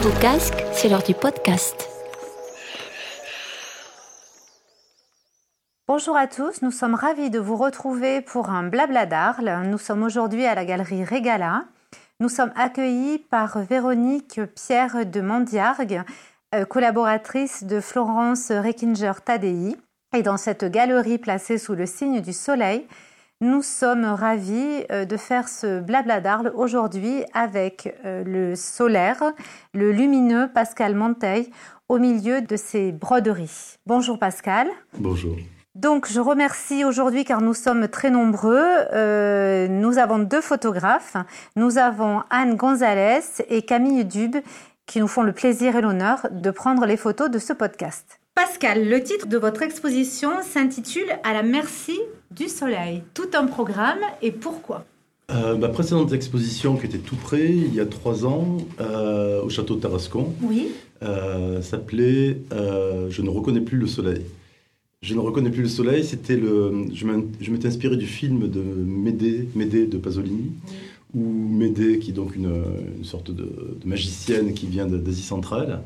vos casques, c'est l'heure du podcast. Bonjour à tous, nous sommes ravis de vous retrouver pour un blabla d'Arles. Nous sommes aujourd'hui à la galerie Régala. Nous sommes accueillis par Véronique Pierre de Mandiargue, euh, collaboratrice de Florence Reckinger-Tadei. Et dans cette galerie placée sous le signe du soleil, nous sommes ravis euh, de faire ce blabla d'Arles aujourd'hui avec euh, le solaire, le lumineux Pascal Monteil au milieu de ses broderies. Bonjour Pascal. Bonjour. Donc je remercie aujourd'hui car nous sommes très nombreux. Euh, nous avons deux photographes. Nous avons Anne Gonzalez et Camille Dube qui nous font le plaisir et l'honneur de prendre les photos de ce podcast. Pascal, le titre de votre exposition s'intitule À la merci du soleil. Tout un programme et pourquoi? Euh, ma précédente exposition, qui était tout près, il y a trois ans, euh, au château de Tarascon, Oui. euh, s'appelait Je ne reconnais plus le soleil. Je ne reconnais plus le soleil, c'était le. Je m'étais inspiré du film de Médée, Médée de Pasolini, où Médée, qui est donc une, une sorte de, de magicienne qui vient d'Asie centrale,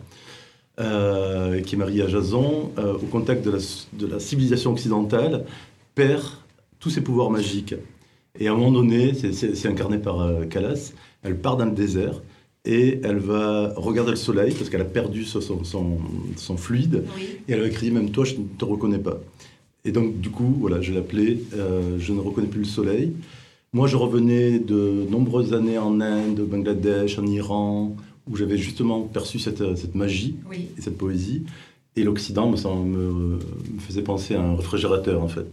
euh, qui est mariée à Jason, euh, au contact de la, de la civilisation occidentale, perd tous ses pouvoirs magiques. Et à un moment donné, c'est- incarné par euh, Calas, elle part dans le désert et elle va regarder le soleil parce qu'elle a perdu son, son, son- son fluide. Oui. Et elle va crier même toi, je ne te reconnais pas. Et donc, du coup, voilà, je l'appelais euh, Je ne reconnais plus le soleil. Moi, je revenais de nombreuses années en Inde, au Bangladesh, en Iran, où j'avais justement perçu cette, cette magie Oui. et cette poésie. Et l'Occident me, sem- me, me faisait penser à un réfrigérateur, en fait.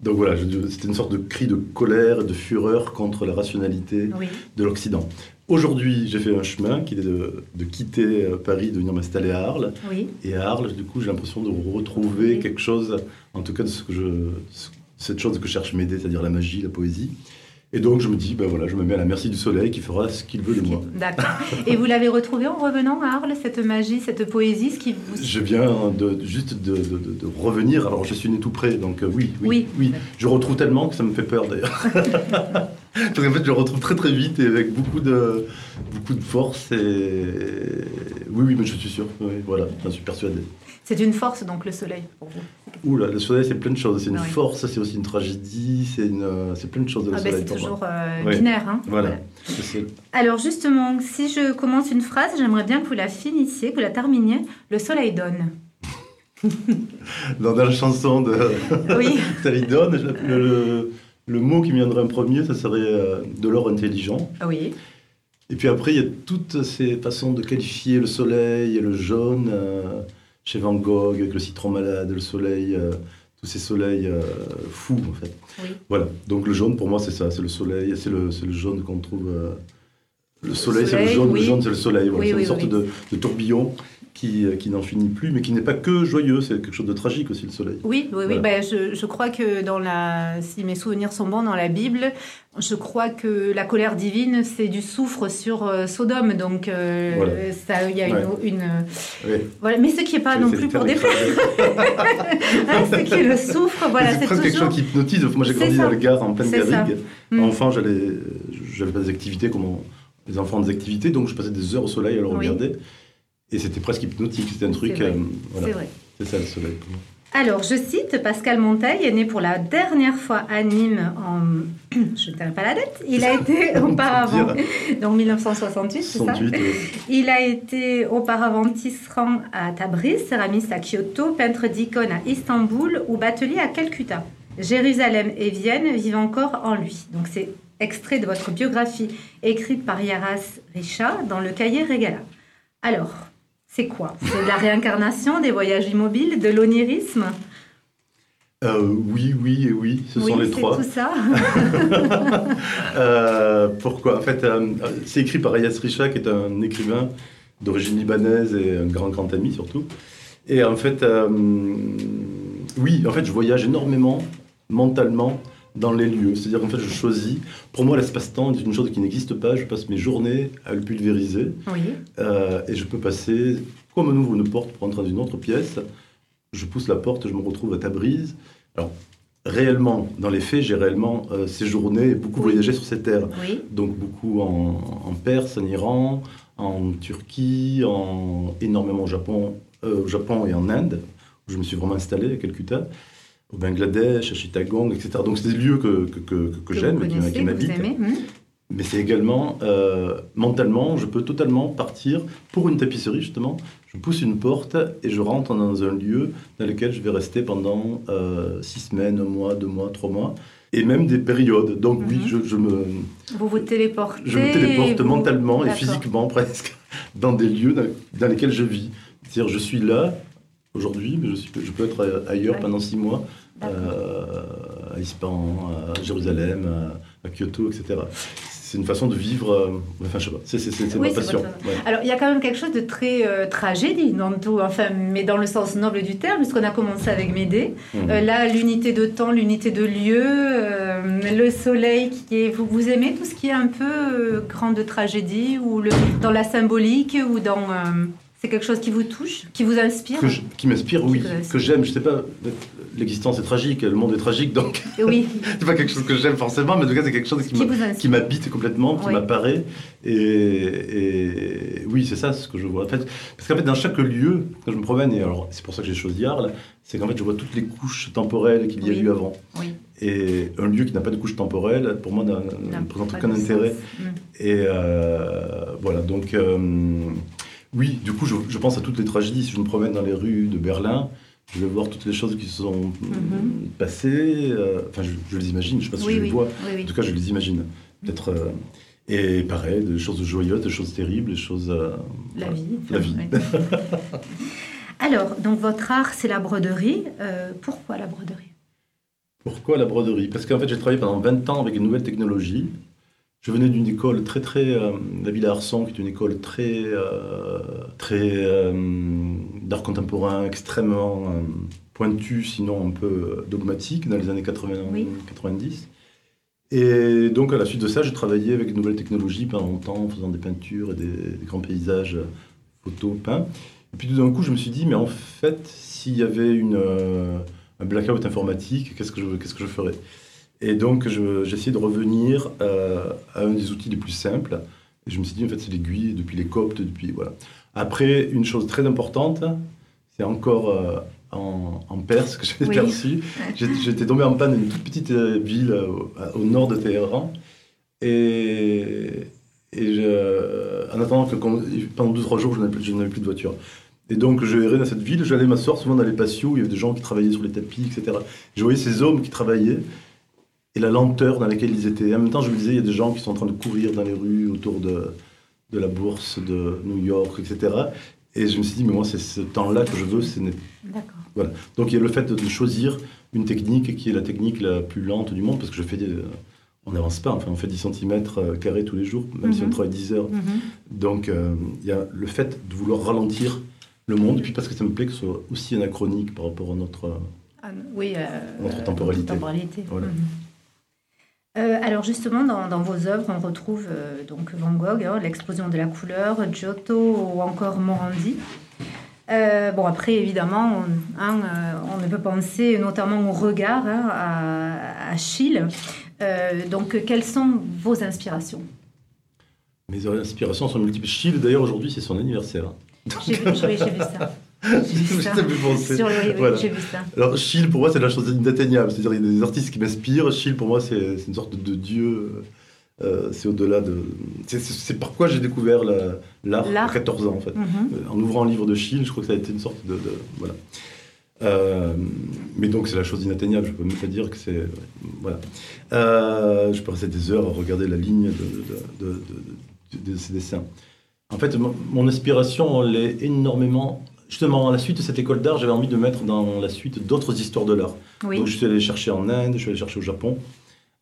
Donc voilà, je- c'était une sorte de cri de colère et de fureur contre la rationalité Oui. de l'Occident. Aujourd'hui, j'ai fait un chemin qui est de, de quitter euh, Paris, de venir m'installer à Arles. Oui. Et à Arles, du coup, j'ai l'impression de retrouver quelque chose, en tout cas de ce que je, ce- cette chose que cherche m'aider, c'est-à-dire la magie, la poésie. Et donc, je me dis, ben voilà, je me mets à la merci du soleil qui fera ce qu'il veut de moi. D'accord. Et vous l'avez retrouvé en revenant à Arles, cette magie, cette poésie, ce qui vous... Je viens de, juste de, de- de- de revenir. Alors, je suis né tout près, donc euh, oui, oui, Oui. Je retrouve tellement que ça me fait peur d'ailleurs. Parce qu'en fait, je le retrouve très très vite et avec beaucoup de, beaucoup de force. Et... Oui, oui, mais je suis sûr. Oui, voilà, j'en suis persuadé. C'est une force, donc, le soleil, pour vous. Ouh là, le soleil, c'est plein de choses. C'est une Ah oui. force, c'est aussi une tragédie, c'est une, euh, c'est plein de choses de le Ah ben, soleil c'est toujours euh, binaire. Hein Voilà. Alors justement, si je commence une phrase, j'aimerais bien que vous la finissiez, que vous la terminiez. Le soleil donne. Dans la chanson de Oui. Salidon, je- le, le, le mot qui me viendrait en premier, ça serait euh, de l'or intelligent. Oui. Et puis après, il y a toutes ces façons de qualifier le soleil et le jaune. euh, chez Van Gogh, avec le citron malade, le soleil, euh, tous ces soleils euh, fous, en fait. Oui. Voilà. Donc le jaune, pour moi, c'est ça. C'est le soleil, c'est le, jaune qu'on trouve. euh, le soleil, c'est le jaune, oui. le jaune, c'est le soleil. Voilà. Oui, c'est une sorte de tourbillon qui, euh, qui n'en finit plus, mais qui n'est pas que joyeux. C'est quelque chose de tragique aussi, le soleil. Oui, oui. Ben, je, je crois que dans la, si mes souvenirs sont bons, dans la Bible, je crois que la colère divine, c'est du soufre sur euh, Sodome. Donc, euh, Voilà. ça, il y a Ouais. une, une- Oui. voilà. Mais ce qui n'est pas non plus pour écrasé. Hein, ce qui est le soufre, voilà, c'est presque quelque toujours. chose qui hypnotise. Moi, j'ai grandi ça. dans le Gard, en pleine garrigue. Mm. J'allais, j'avais pas des activités comme on- les enfants ont des activités, donc je passais des heures au soleil à le Oui. regarder. Et c'était presque hypnotique. C'était un truc. C'est vrai. euh, voilà. C'est vrai. C'est ça le soleil pour moi. Alors, je cite, Pascal Monteil est né pour la dernière fois à Nîmes en... Je ne pas la date. Il a été auparavant... Donc 1968, c'est ça 68, ouais. Il a été auparavant tisserand à Tabriz, céramiste à Kyoto, peintre d'icônes à Istanbul ou batelier à Calcutta. Jérusalem et Vienne vivent encore en lui. Donc c'est extrait de votre biographie écrite par Yaras Richa dans le cahier Régala. Alors, c'est quoi? C'est de la réincarnation, des voyages immobiles, de l'onirisme? Euh, oui, oui et oui, ce Oui, sont les c'est trois. tout ça. Euh, pourquoi? En fait, euh, c'est écrit par Ayas Richa, qui est un écrivain d'origine libanaise et un grand, grand ami surtout. Et en fait, oui, en fait, je voyage énormément mentalement dans les lieux. C'est-à-dire qu'en fait, je choisis. Pour moi, l'espace-temps est une chose qui n'existe pas. Je passe mes journées à le pulvériser. Oui. Euh, et je peux passer, comme on ouvre une porte pour entrer dans une autre pièce, je pousse la porte, je me retrouve à Tabriz. Alors, réellement, dans les faits, j'ai réellement euh, séjourné et beaucoup Oui. voyagé sur ces terres. Oui. Donc, beaucoup en, en Perse, en Iran, en Turquie, en, énormément au Japon, euh, au Japon et en Inde, où je me suis vraiment installé à Calcutta, au Bangladesh, à Chittagong, etc. Donc c'est des lieux que, que, que, que j'aime et qui, qui m'habitent. Hmm. Mais c'est également, euh, mentalement, je peux totalement partir pour une tapisserie, justement. Je pousse une porte et je rentre dans un lieu dans lequel je vais rester pendant euh, six semaines, un mois, deux mois, trois mois et même des périodes. Donc oui, Mhm. je, je me, Vous vous téléportez. je me téléporte vous- mentalement et physiquement presque dans des lieux dans, dans lesquels je vis. C'est-à-dire, je suis là aujourd'hui, mais je, suis, je peux être ailleurs Ouais. pendant six mois, euh, à Ispahan, à Jérusalem, à, à Kyoto, etc. C'est une façon de vivre. euh, enfin, je sais pas. C'est Oui, ma passion. Ouais. Alors, il y a quand même quelque chose de très euh, tragédie dans tout, enfin, mais dans le sens noble du terme, puisqu'on a commencé avec Médée. Euh, là, l'unité de temps, l'unité de lieu, euh, le soleil qui est. Vous, vous aimez tout ce qui est un peu euh, grande tragédie, ou le, dans la symbolique, ou dans. C'est quelque chose qui vous touche, qui vous inspire Que je- qui m'inspire, oui, que j'aime. Je sais pas, l'existence est tragique, le monde est tragique, donc Oui, c'est pas quelque chose que j'aime forcément, mais en tout cas, c'est quelque chose qui m'habite complètement, qui Oui. m'apparaît. Et, et oui, c'est ça ce que je vois. En fait, parce qu'en fait, dans chaque lieu, quand je me promène, et alors c'est pour ça que j'ai choisi Arles, c'est qu'en fait, je vois toutes les couches temporelles qu'il y a Oui. eu avant. Oui, Et un lieu qui n'a pas de couche temporelle, pour moi, ne présente aucun intérêt. Mm. Et euh, voilà, donc euh, oui, du coup, je, je pense à toutes les tragédies. Si je me promène dans les rues de Berlin, je vais voir toutes les choses qui se sont Mhm. passées. euh, Enfin, je, je les imagine, je ne sais pas si Oui, je oui, les vois. oui, oui. En tout cas, je les imagine. Peut-être. euh, et pareil, des choses joyeuses, des choses terribles, des choses. euh, La voilà. vie. La vie. Alors, donc votre art, c'est la broderie. Euh, pourquoi la broderie? Pourquoi la broderie? Parce qu'en fait, j'ai travaillé pendant 20 ans avec une nouvelle technologie. Je venais d'une école très, très. euh, la Villa Arson, qui est une école très. euh, très. euh, d'art contemporain, extrêmement euh, pointue, sinon un peu euh, dogmatique, dans les années 80, Oui. 90. Et donc, à la suite de ça, j'ai travaillé avec une nouvelle technologie pendant longtemps, en faisant des peintures et des, des grands paysages euh, photos peints. Et puis tout d'un coup, je me suis dit, mais en fait, s'il y avait une, euh, un blackout informatique, qu'est-ce que je, qu'est-ce que je ferais? Et donc, je- j'ai essayé de revenir euh, à un des outils les plus simples. Et je me suis dit, en fait, c'est l'aiguille, depuis les coptes, depuis. Voilà. Après, une chose très importante, c'est encore euh, en, en Perse que j'ai Oui. perçu. J'étais tombé en panne dans une toute petite euh, ville euh, au, au nord de Téhéran. Et, et je- en attendant que pendant 2-3 jours, je n'avais plus, je n'avais plus de voiture. Et donc, je errais dans cette ville, j'allais m'asseoir souvent dans les patios, où il y avait des gens qui travaillaient sur les tapis, etc. Je voyais ces hommes qui travaillaient et la lenteur dans laquelle ils étaient. En même temps, je me disais, il y a des gens qui sont en train de courir dans les rues autour de, de la bourse de New York, etc. Et je me suis dit, mais moi, c'est ce temps-là que je veux. ce D'accord. Donc, il y a le fait de choisir une technique qui est la technique la plus lente du monde, parce que je fais des... On n'avance pas, enfin, on fait 10 cm carrés tous les jours, même si on Mhm. travaille 10 heures. Mhm. Donc, euh, il y a le fait de vouloir ralentir le monde, et puis parce que ça me plaît que ce soit aussi anachronique par rapport à notre... Ah, oui, euh, Notre temporalité. temporalité. Voilà. Mhm. Euh, alors justement, dans, dans vos œuvres, on retrouve euh, donc Van Gogh, hein, l'explosion de la couleur, Giotto ou encore Morandi. Euh, bon, après, évidemment, on, hein, on ne peut penser notamment au regard hein, à, à Schiele. Euh, donc, quelles sont vos inspirations? Mes inspirations sont multiples. Schiele, d'ailleurs, aujourd'hui, c'est son anniversaire. J'ai vu, j'ai- j'ai vu ça. J'ai vu ça. Sur le, oui, vu. Alors, Schiele, pour moi, c'est la chose inatteignable. C'est-à-dire, il y a des artistes qui m'inspirent. Schiele, pour moi, c'est une sorte de dieu. Euh, c'est au-delà de. C'est c'est par quoi j'ai découvert la- l'art à 14 ans, en fait. Mhm. Euh, En ouvrant un livre de Schiele, je crois que ça a été une sorte de. de- voilà. Euh, mais donc, c'est la chose inatteignable. Je peux même pas dire que c'est. Voilà. Euh, je peux rester des heures à regarder la ligne de, de, de- ces dessins. En fait, mon, mon inspiration, elle est énormément. Justement, à la suite de cette école d'art, j'avais envie de mettre dans la suite d'autres histoires de l'art. Oui. Donc, je suis allé chercher en Inde, je suis allé chercher au Japon.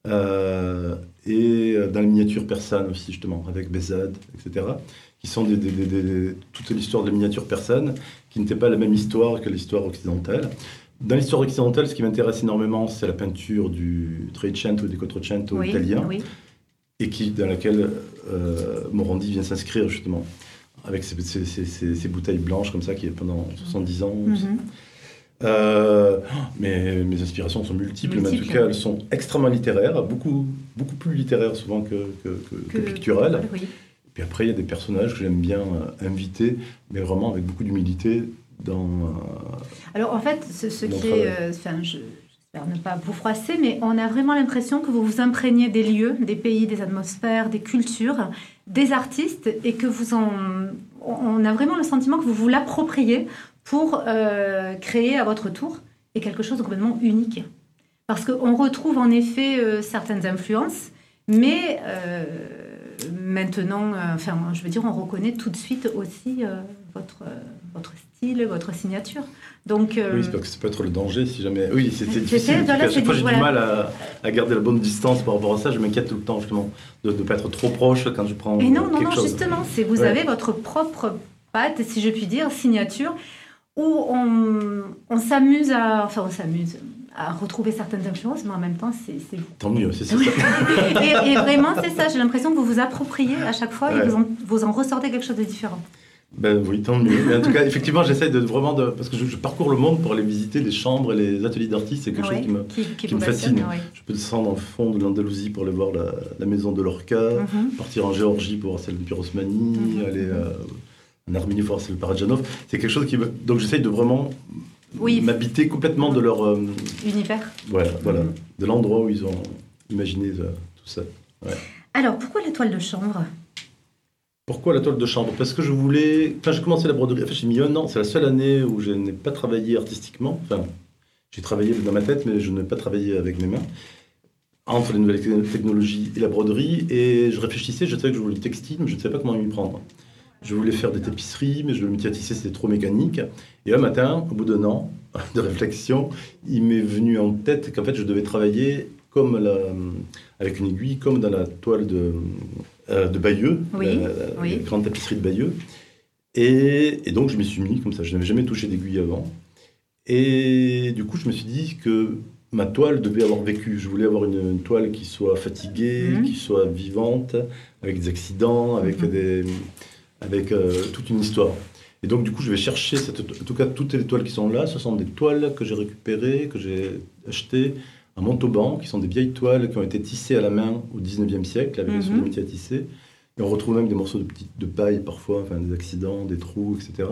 euh, et dans les miniatures persanes aussi, justement, avec Bézade, etc. Qui sont des, des- des- des- toute l'histoire des miniatures persanes, qui n'était pas la même histoire que l'histoire occidentale. Dans l'histoire occidentale, ce qui m'intéresse énormément, c'est la peinture du Trecento et du Quattrocento oui, italien oui. et qui, dans laquelle euh, Morandi vient s'inscrire justement, avec ses- ses- ses- ses bouteilles blanches comme ça, qui est pendant 70 ans. Mhm. Euh, mais mes inspirations sont multiples, mais en tout cas, oui. elles sont extrêmement littéraires, beaucoup, beaucoup plus littéraires souvent que, que, que- que picturales. Oui. Puis après, il y a des personnages que j'aime bien euh, inviter, mais vraiment avec beaucoup d'humilité dans. euh, Alors en fait, ce, qui est, enfin, je- ne pas vous froisser, mais on a vraiment l'impression que vous vous imprégnez des lieux, des pays, des atmosphères, des cultures, des artistes, et que vous en, on a vraiment le sentiment que vous vous l'appropriez pour euh, créer à votre tour et quelque chose de complètement unique. Parce qu'on retrouve en effet euh, certaines influences, mais euh, maintenant, euh, enfin, je veux dire, on reconnaît tout de suite aussi euh, votre, euh, votre style, votre signature. Donc, euh, Oui, parce que ça peut être le danger si jamais. Oui, c'est difficile. c'est- parce là, qu'à c'est chaque fois, j'ai du voilà. mal à, à garder la bonne distance par rapport à ça. Je m'inquiète tout le temps, justement, de ne pas être trop proche quand je prends et non, non, non, chose. justement, c'est vous Ouais. avez votre propre patte, si je puis dire, signature, où on, on s'amuse à, enfin, on s'amuse à retrouver certaines influences, mais en même temps, c'est vous. Tant mieux, c'est ça. et, et vraiment, c'est ça. J'ai l'impression que vous vous appropriez à chaque fois et vous en, vous en ressortez quelque chose de différent. Ben oui, tant mieux. Mais en tout cas, effectivement, j'essaie de vraiment de. Parce que je, je parcours le monde pour aller visiter les chambres et les ateliers d'artistes. C'est quelque Ouais, chose qui me. qui, qui qui vous me fascine. ouais. Je peux descendre en fond de l'Andalousie pour aller voir la, la maison de Lorca, Mhm. partir en Géorgie pour voir celle de Pirosmani, Mhm. aller euh, en Arménie pour voir celle de Parajanov. C'est quelque chose qui me. Donc j'essaye de vraiment Oui. m'habiter complètement de leur. euh, Univers. voilà, voilà, Mhm. de l'endroit où ils ont imaginé euh, tout ça. Alors, pourquoi la toile de chambre? Pourquoi la toile de chambre? Parce que je voulais. Quand j'ai commencé la broderie, enfin, j'ai mis un an, c'est la seule année où je n'ai pas travaillé artistiquement. Enfin, j'ai travaillé dans ma tête, mais je n'ai pas travaillé avec mes mains. Entre les nouvelles techno- technologies et la broderie, et je réfléchissais, je savais que je voulais le textile, mais je ne savais pas comment m'y prendre. Je voulais faire des tapisseries, mais je me métier à tisser, c'était trop mécanique. Et un matin, au bout d'un an de réflexion, il m'est venu en tête qu'en fait, je devais travailler comme la, avec une aiguille, comme dans la toile de, euh, de Bayeux, Oui, la, la- oui. la grande tapisserie de Bayeux. Et, et donc, je m'y suis mis comme ça. Je n'avais jamais touché d'aiguille avant. Et du coup, je me suis dit que ma toile devait avoir vécu. Je voulais avoir une, une toile qui soit fatiguée, Mhm. qui soit vivante, avec des accidents, avec, Mhm. des, avec euh, toute une histoire. Et donc, du coup, je vais chercher, cette, en tout cas, toutes les toiles qui sont là, ce sont des toiles que j'ai récupérées, que j'ai achetées à Montauban, qui sont des vieilles toiles qui ont été tissées à la main au 19e siècle, avec les métier à tisser. Et on retrouve même des morceaux de, paille parfois, enfin, des accidents, des trous, etc.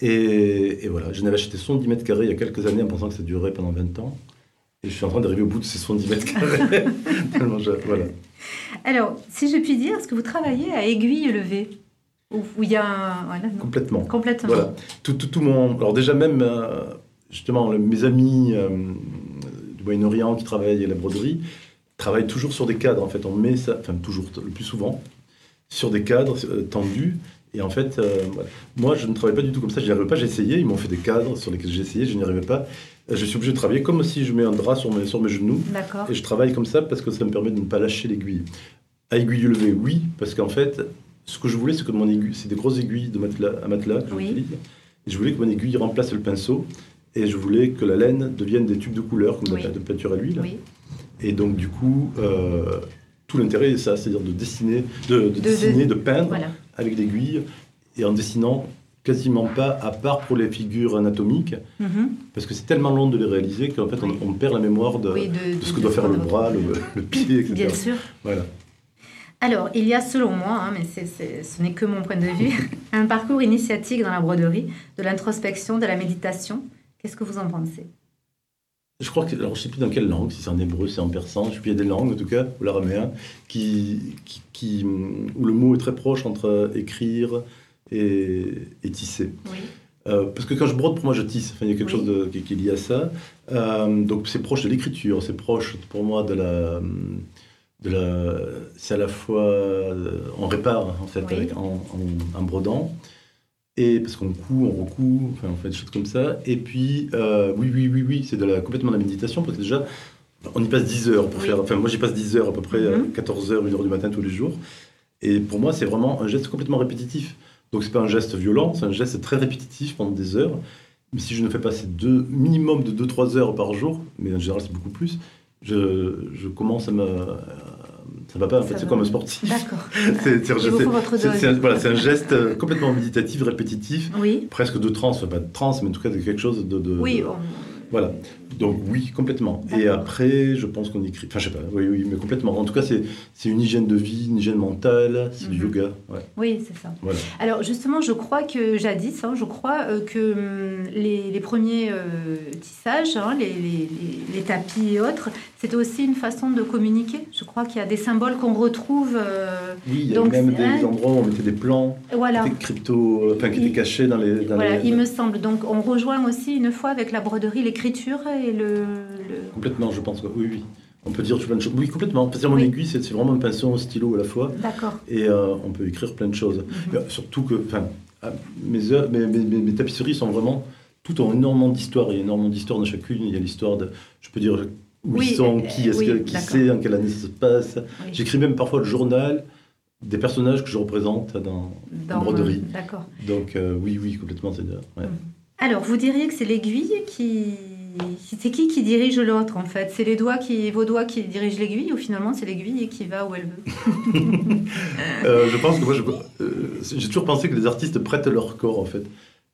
Et, et voilà, je n'avais acheté 70 mètres carrés il y a quelques années en pensant que ça durerait pendant 20 ans. Et je suis en train d'arriver au bout de ces 70 mètres carrés. Voilà. Alors, si je puis dire, est-ce que vous travaillez à aiguille levée Où où il y a un... Voilà, non. Complètement. Complètement. Voilà. Tout, tout, tout mon... Alors déjà même, euh, justement, le- mes amis euh, du Moyen-Orient qui travaillent à la broderie travaillent toujours sur des cadres. En fait, on met ça, enfin toujours, le plus souvent, sur des cadres euh, tendus. Et en fait, euh, voilà. moi, je ne travaille pas du tout comme ça. Je n'y arrivais pas. J'ai essayé. Ils m'ont fait des cadres sur lesquels j'ai essayé. Je n'y arrivais pas. Je suis obligé de travailler comme si je mets un drap sur mes, sur mes genoux. D'accord. Et je travaille comme ça parce que ça me permet de ne pas lâcher l'aiguille. À aiguille levée, oui, parce qu'en fait, ce que je voulais, c'est que mon aiguille, c'est des grosses aiguilles de matelas, à matelas que Oui. j'utilise. Et je voulais que mon aiguille remplace le pinceau. Et je voulais que la laine devienne des tubes de couleur, comme Oui. de, peinture à l'huile. Oui. Et donc, du coup, euh, tout l'intérêt est ça, c'est-à-dire de dessiner, de, de De- dessiner, de- de peindre Voilà. avec l'aiguille, et en dessinant quasiment pas, à part pour les figures anatomiques, Mhm. parce que c'est tellement long de les réaliser qu'en fait, on- Oui. on, perd la mémoire de, Oui, de, de ce que doit faire le bras, le, le pied, etc. Bien sûr. Voilà. Alors, il y a selon moi, hein, mais c'est- c'est- ce n'est que mon point de vue, un parcours initiatique dans la broderie, de l'introspection, de la méditation. Qu'est-ce que vous en pensez? Je crois que, alors je sais plus dans quelle langue, si c'est en hébreu, si c'est en persan, je sais plus, il y a des langues en tout cas, ou l'araméen, qui, qui, qui- où le mot est très proche entre écrire et, et tisser. Oui. Euh, parce que quand je brode, pour moi, je tisse. Enfin, il y a quelque Oui. chose de- qui, qui est lié à ça. Euh, donc, c'est proche de l'écriture, c'est proche pour moi de la. C'est à la fois. euh, on répare, en fait, Oui. avec- en, en- en brodant. Et parce qu'on coud, on recoud, enfin, on fait des choses comme ça. Et puis, euh, oui, oui, oui, oui, c'est de la, complètement de la méditation, parce que déjà, on y passe 10 heures pour faire. Enfin, moi, j'y passe 10 heures à peu près, euh, Mhm. 14 heures, 1 heure du matin tous les jours. Et pour moi, c'est vraiment un geste complètement répétitif. Donc, c'est pas un geste violent, c'est un geste très répétitif pendant des heures. Mais si je ne fais pas ces deux, minimum de 2-3 heures par jour, mais en général, c'est beaucoup plus, je, je commence à me. Ça va pas, en Ça fait, c'est comme un sportif. D'accord. C'est- voilà, un geste complètement méditatif, répétitif, Oui. presque de enfin pas de transe, mais en tout cas de quelque chose de. de- Oui, on- Voilà. Donc oui, complètement. Et après, je pense qu'on écrit. Enfin, je sais pas. Oui, oui, mais complètement. En tout cas, c'est une hygiène de vie, une hygiène mentale, c'est du Mhm. yoga. Ouais. Oui, c'est ça. Voilà. Alors justement, je crois que jadis, hein, je crois euh, que hum, les, les premiers euh, tissages, hein, les- les tapis et autres, c'était aussi une façon de communiquer. Je crois qu'il y a des symboles qu'on retrouve. euh, Oui, il y a Donc, même des endroits où on mettait des plans, voilà. des crypto, enfin, qui étaient cachés dans les. Dans Voilà, les- il me semble. Donc, on rejoint aussi une fois avec la broderie l'écriture et le. le- Complètement, je pense. Oui, oui. On peut dire plein de choses. Oui, complètement. Parce que mon Oui. aiguille, c'est vraiment un pinceau, stylo à la fois. D'accord. Et euh, on peut écrire plein de choses. Mhm. Euh, Surtout que enfin, mes, mes, mes- tapisseries sont vraiment. Toutes ont énormément d'histoire. Il y a énormément d'histoire dans chacune. Il y a l'histoire de. Je peux dire où Oui, ils sont, euh, qui est-ce oui, que- qui c'est, en quelle année ça se passe. Oui. J'écris même parfois le journal des personnages que je représente dans. Dans- broderie. D'accord. Donc euh, oui, oui, complètement. C'est ouais. Alors, vous diriez que c'est l'aiguille qui. C'est qui qui dirige l'autre en fait? C'est les doigts qui, vos doigts qui dirigent l'aiguille ou finalement c'est l'aiguille qui va où elle veut? Euh, je pense que moi, euh, j'ai toujours pensé que les artistes prêtent leur corps en fait.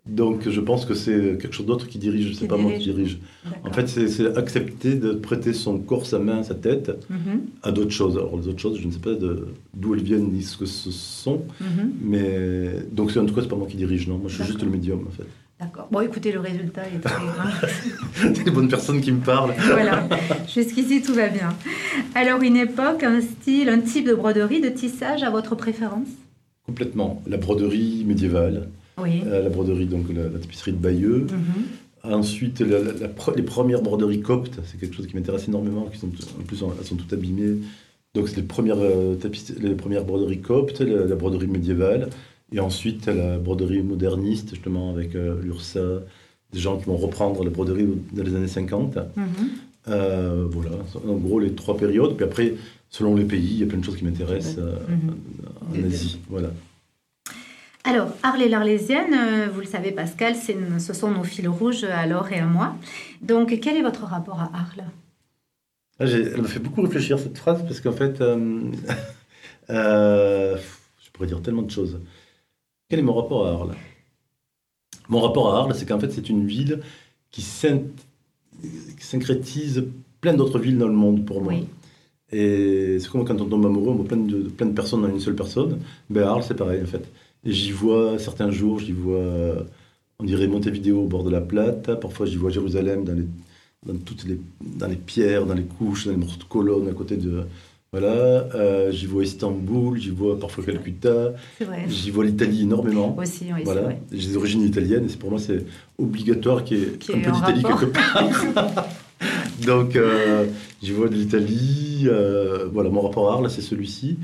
Donc je pense que c'est quelque chose d'autre qui dirige, c'est pas moi qui dirige. En fait, c'est accepter de prêter son corps, sa main, sa tête Mhm, à d'autres choses. Alors les autres choses, je ne sais pas d'où elles viennent ni ce que ce sont, mhm. mais donc c'est en tout cas c'est pas moi qui dirige, non. Moi je suis juste le médium en fait. D'accord. Bon, écoutez, le résultat est très. C'est les bonnes personnes qui me parlent. voilà. Jusqu'ici, tout va bien. Alors, une époque, un style, un type de broderie, de tissage à votre préférence? Complètement. La broderie médiévale, Oui. euh, la broderie donc la, la tapisserie de Bayeux. Mhm. Ensuite, la- la- les premières broderies coptes, c'est quelque chose qui m'intéresse énormément, qui sont en plus elles sont toutes abîmées. Donc c'est les premières euh, tapis- les premières broderies coptes, la, la broderie médiévale, et ensuite la broderie moderniste justement avec euh, l'URSA, des gens qui vont reprendre la broderie dans les années 50. Mhm. Euh, voilà, en gros les trois périodes. Puis après, selon les pays, il y a plein de choses qui m'intéressent Mhm. en Asie. Voilà. Alors, Arles et l'Arlésienne, euh, vous le savez, Pascal, ce sont nos fils rouges à Laure et à moi. Donc, quel est votre rapport à Arles Ah, elle me fait beaucoup réfléchir cette phrase parce qu'en fait, euh, euh, je pourrais dire tellement de choses. Quel est mon rapport à Arles Mon rapport à Arles, c'est qu'en fait, c'est une ville qui, syn- qui syncrétise plein d'autres villes dans le monde pour moi. Oui. Et c'est comme quand on tombe amoureux, on voit plein de, plein de personnes dans une seule personne. Ben Arles, c'est pareil en fait. Et j'y vois certains jours, j'y vois, on dirait Montevideo au bord de la Plate. Parfois, j'y vois Jérusalem dans les, dans toutes les, dans les pierres, dans les couches, dans les morceaux de colonnes à côté de. Voilà. Euh, j'y vois Istanbul, j'y vois parfois Calcutta, j'y vois l'Italie énormément. Aussi, oui, Voilà, j'ai des origines italiennes et pour moi c'est obligatoire qu'il y ait Qu'il y un peu d'Italie quelque part. Donc euh, j'y vois de l'Italie, euh, voilà mon rapport à Arles c'est celui-ci.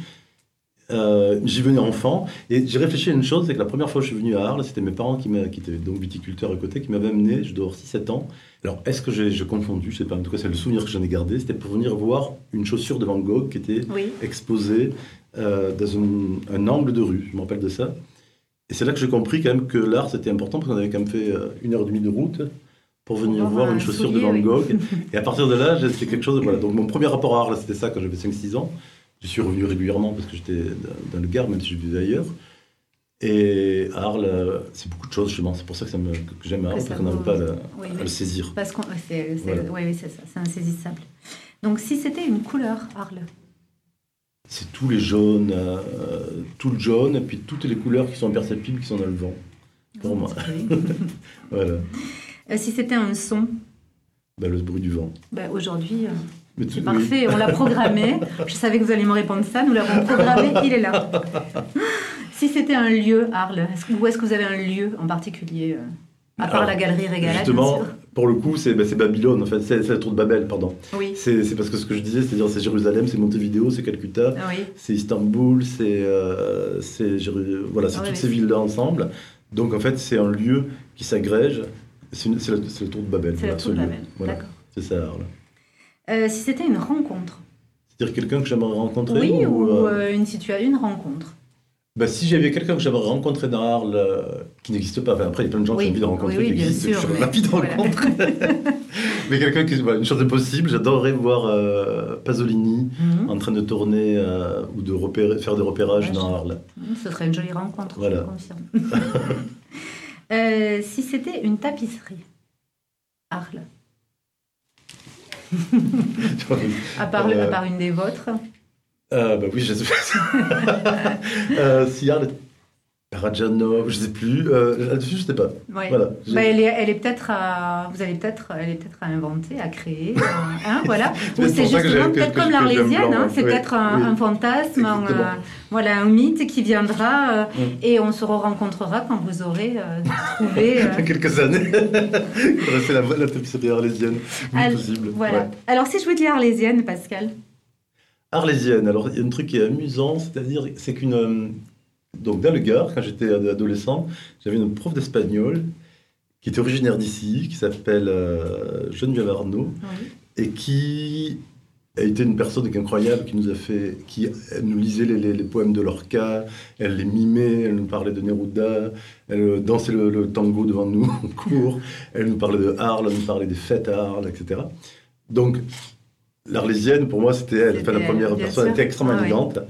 Euh, j'y venais enfant et j'ai réfléchi à une chose, c'est que la première fois que je suis venu à Arles, c'était mes parents qui, étaient donc viticulteurs à côté, qui m'avaient amené, je dois avoir 6-7 ans. Alors est-ce que j'ai confondu, je sais pas, en tout cas c'est le souvenir que j'en ai gardé, c'était pour venir voir une chaussure de Van Gogh qui était Oui. exposé euh, dans un, un angle de rue, je me rappelle de ça. Et c'est là que j'ai compris quand même que l'art c'était important parce qu'on avait quand même fait euh, une heure et demie de route pour venir voir voir un une chaussure soulier, de Van oui. Gogh. Et à partir de là, j'ai- c'était quelque chose. Voilà. Donc mon premier rapport à Arles c'était ça quand j'avais 5-6 ans. Je suis revenu régulièrement parce que j'étais dans- le Gard, même si je vivais ailleurs. Et Arles, euh, c'est beaucoup de choses justement. C'est pour ça que, ça me- que j'aime Arles, parce qu'on n'arrive pas à, Oui, à le saisir. Parce qu'on, c'est, c'est- Voilà. oui, oui, c'est ça, c'est insaisissable. Donc, si c'était une couleur, Arles, C'est tous les jaunes, euh, tout le jaune, et puis toutes les couleurs qui sont imperceptibles, qui sont dans le vent. Pour moi. Voilà. Euh, si c'était un son, Bah, le bruit du vent. ben, aujourd'hui, euh, c'est parfait, on l'a programmé. Je savais que vous alliez me répondre ça, nous l'avons programmé, il est là. Si c'était un lieu, Arles, où est-ce que vous avez un lieu en particulier euh, À part Alors, la galerie Régala, bien Justement, pour le coup, c'est bah, Babylone, en fait, c'est la tour de Babel, pardon. Oui, C'est parce que ce que je disais, c'est-à-dire c'est Jérusalem, c'est Montevideo, c'est Calcutta, oui. c'est Istanbul, c'est euh, voilà, c'est Ah toutes ces villes-là ensemble. Donc en fait, c'est un lieu qui s'agrège. C'est la, la tour de Babel. C'est la voilà, tour de. Babel. Voilà, D'accord. c'est ça. Arles. Euh, si c'était une rencontre, C'est-à-dire quelqu'un que j'aimerais rencontrer oui, ou euh, euh, une situation, une rencontre. bah, si j'avais quelqu'un que j'aimerais rencontrer dans Arles, euh, qui n'existe pas, enfin, après il y a plein de gens Oui, qui ont envie de rencontrer, oui, oui, qui existent, sûr, mais- ravi de voilà. Mais quelqu'un qui, voilà, une chose est possible, j'adorerais voir euh, Pasolini Mhm. en train de tourner euh, ou de repérer, faire des repérages Ouais, dans Arles. Mhm, Ce serait une jolie rencontre, Voilà. je confirme. Si c'était une tapisserie, Arles, à, part, à part une des vôtres euh, bah oui, je sais pas. euh, s'il y a Rajanov, je sais plus. Euh, Là-dessus, je sais pas. Ouais. Voilà, bah, elle est, elle est peut-être à, vous allez peut-être, elle est peut-être à inventer, à créer, hein, voilà. Ou c'est justement peut-être comme l'Arlésienne, hein, c'est peut-être un, un, fantasme, un, euh, voilà, un mythe qui viendra euh, mm. et on se rencontrera quand vous aurez euh, trouvé. Euh... quelques années. fait la, la tapisserie arlésienne, possible. Voilà. Ouais. Alors si je vous dis arlésienne, Pascal. Arlésienne. Alors, il y a un truc qui est amusant, c'est-à-dire, c'est qu'une. Euh, donc, dans le Gard, quand j'étais adolescent, j'avais une prof d'espagnol qui était originaire d'ici, qui s'appelle euh, Geneviève Arnaud, oui. et qui a été une personne incroyable, qui nous a fait. qui nous lisait les, les, les, poèmes de Lorca, elle les mimait, elle nous parlait de Neruda, elle dansait le, le tango devant nous en cours, elle nous parlait de Arles, elle nous parlait des fêtes à Arles, etc. Donc, L'Arlésienne, pour moi, c'était elle. Enfin, la première personne, elle était extrêmement ah. Oui.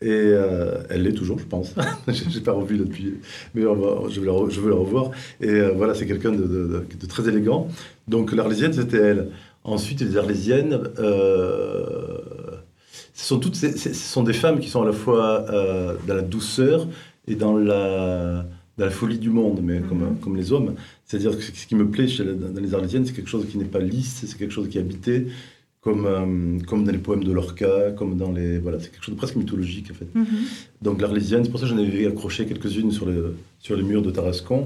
Et euh, elle l'est toujours, je pense. je n'ai pas revu depuis, mais va, je, veux la, je, veux la, revoir. Et euh, voilà, c'est quelqu'un de, de, de, très élégant. Donc l'Arlésienne, c'était elle. Ensuite, les Arlésiennes, euh, ce, sont toutes ces, ce sont des femmes qui sont à la fois dans la douceur et dans la, dans la folie du monde, mais mm -hmm. comme, comme les hommes. C'est-à-dire que ce qui me plaît chez, dans les Arlésiennes, c'est quelque chose qui n'est pas lisse, c'est quelque chose qui est habité, comme, euh, comme dans les poèmes de Lorca, comme dans les... Voilà, c'est quelque chose de presque mythologique, en fait. Mm -hmm. Donc l'Arlésienne, c'est pour ça que j'en avais accroché quelques-unes sur, les, sur les murs de Tarascon.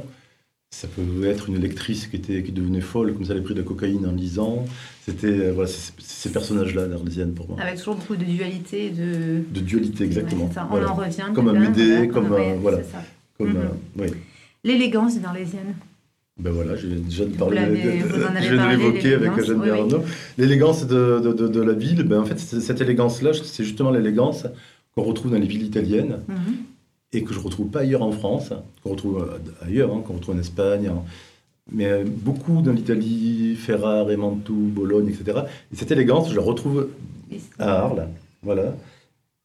Ça peut être une lectrice qui, était, qui devenait folle, comme ça elle a pris de la cocaïne en lisant. C'était euh, voilà, ces personnages-là, l'Arlésienne, pour moi. Avec toujours beaucoup de dualité. De, de dualité, exactement. Ouais, ça, on voilà. en revient. Comme un Médée, comme... Ouais, un, voilà. Comme, oui. L'élégance d'une Arlésienne. Ben voilà, je viens déjà de parler, de l'évoquer avec Eugène oui. L'élégance de, de, de, de, la ville, ben en fait, cette élégance-là, c'est justement l'élégance qu'on retrouve dans les villes italiennes mm -hmm. et que je retrouve pas ailleurs en France, qu'on retrouve ailleurs, hein, qu'on retrouve en Espagne, en... mais beaucoup dans l'Italie, Ferrare, Mantoue, Bologne, etc. Et cette élégance, je la retrouve à Arles, voilà.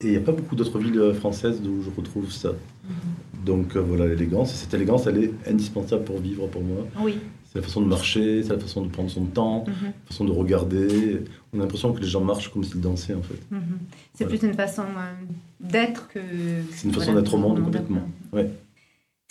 Et il n'y a pas beaucoup d'autres villes françaises où je retrouve ça. Mm -hmm. Donc euh, voilà l'élégance. Et cette élégance, elle est indispensable pour vivre pour moi. Oui. C'est la façon de marcher, c'est la façon de prendre son temps, mm -hmm. la façon de regarder. On a l'impression que les gens marchent comme s'ils dansaient en fait. Mm -hmm. C'est voilà. plus une façon euh, d'être que. C'est une façon d'être au monde complètement. Ouais.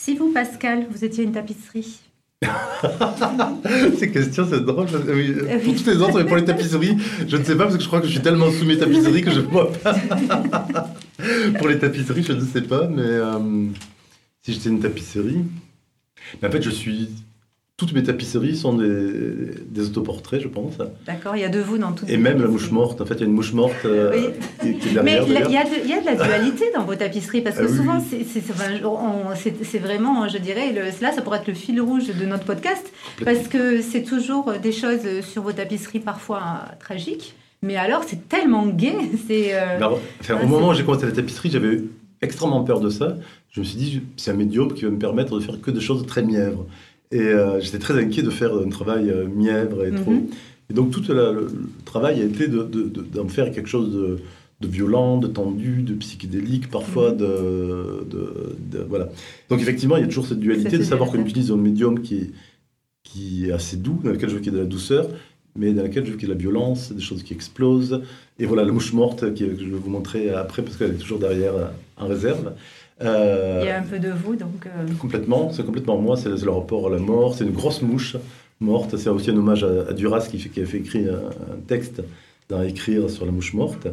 Si vous, Pascal, vous étiez une tapisserie, Ces questions, c'est drôle. Oui, pour toutes les autres, mais pour les tapisseries, je ne sais pas parce que je crois que je suis tellement sous mes tapisseries que je ne vois pas. pour les tapisseries, je ne sais pas, mais euh, si j'étais une tapisserie, mais en fait, je suis toutes mes tapisseries sont des, des autoportraits, je pense. D'accord, il y a de vous dans toutes Et même la mouche morte. En fait, il y a une mouche morte euh, oui. qui, est derrière. Mais il y, y, a de la dualité dans vos tapisseries, parce que ah, souvent, oui. c'est vraiment, je dirais, le, là, ça pourrait être le fil rouge de notre podcast, parce que c'est toujours des choses sur vos tapisseries parfois tragiques. Mais alors, c'est tellement gai. c'est euh, enfin, au moment où j'ai commencé la tapisserie, j'avais extrêmement peur de ça. Je me suis dit, c'est un médium qui va me permettre de faire que des choses très mièvres. Et euh, j'étais très inquiet de faire un travail euh, mièvre et trop. Mm -hmm. Et donc tout la, le, le, travail a été d'en de, de, de, faire quelque chose de, de, violent, de tendu, de psychédélique, parfois mm -hmm. de, Voilà. Donc effectivement, il y a toujours cette dualité de savoir qu'on utilise un médium qui est, qui est assez doux, dans lequel je veux qu'il y ait de la douceur, mais dans lequel je veux qu'il y ait de la violence, des choses qui explosent. Et voilà, la mouche morte, qui, que je vais vous montrer après, parce qu'elle est toujours derrière en réserve. Euh, Il y a un peu de vous, donc. Euh... Complètement, c'est complètement moi, c'est le rapport à la mort, c'est une grosse mouche morte. C'est aussi un hommage à, à Duras qui, fait, qui a fait écrire un, un, texte dans Écrire sur la mouche morte.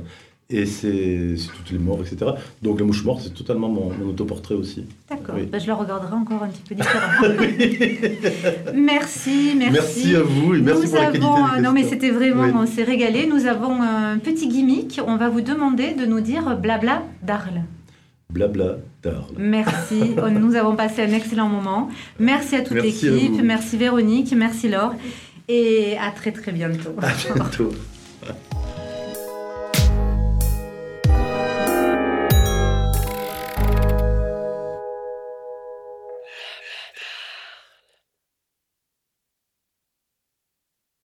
Et c'est toutes les morts, etc. Donc la mouche morte, c'est totalement mon, mon, autoportrait aussi. D'accord, oui. ben, je le regarderai encore un petit peu différemment. merci, merci. Merci à vous et merci Nous pour avons, la qualité Non mais c'était vraiment, oui. on s'est régalé. Nous avons un petit gimmick. On va vous demander de nous dire blabla d'Arles blabla d'Arles. Merci, nous avons passé un excellent moment. Merci à toute l'équipe, merci Véronique, merci Laure et à très très bientôt. À bientôt.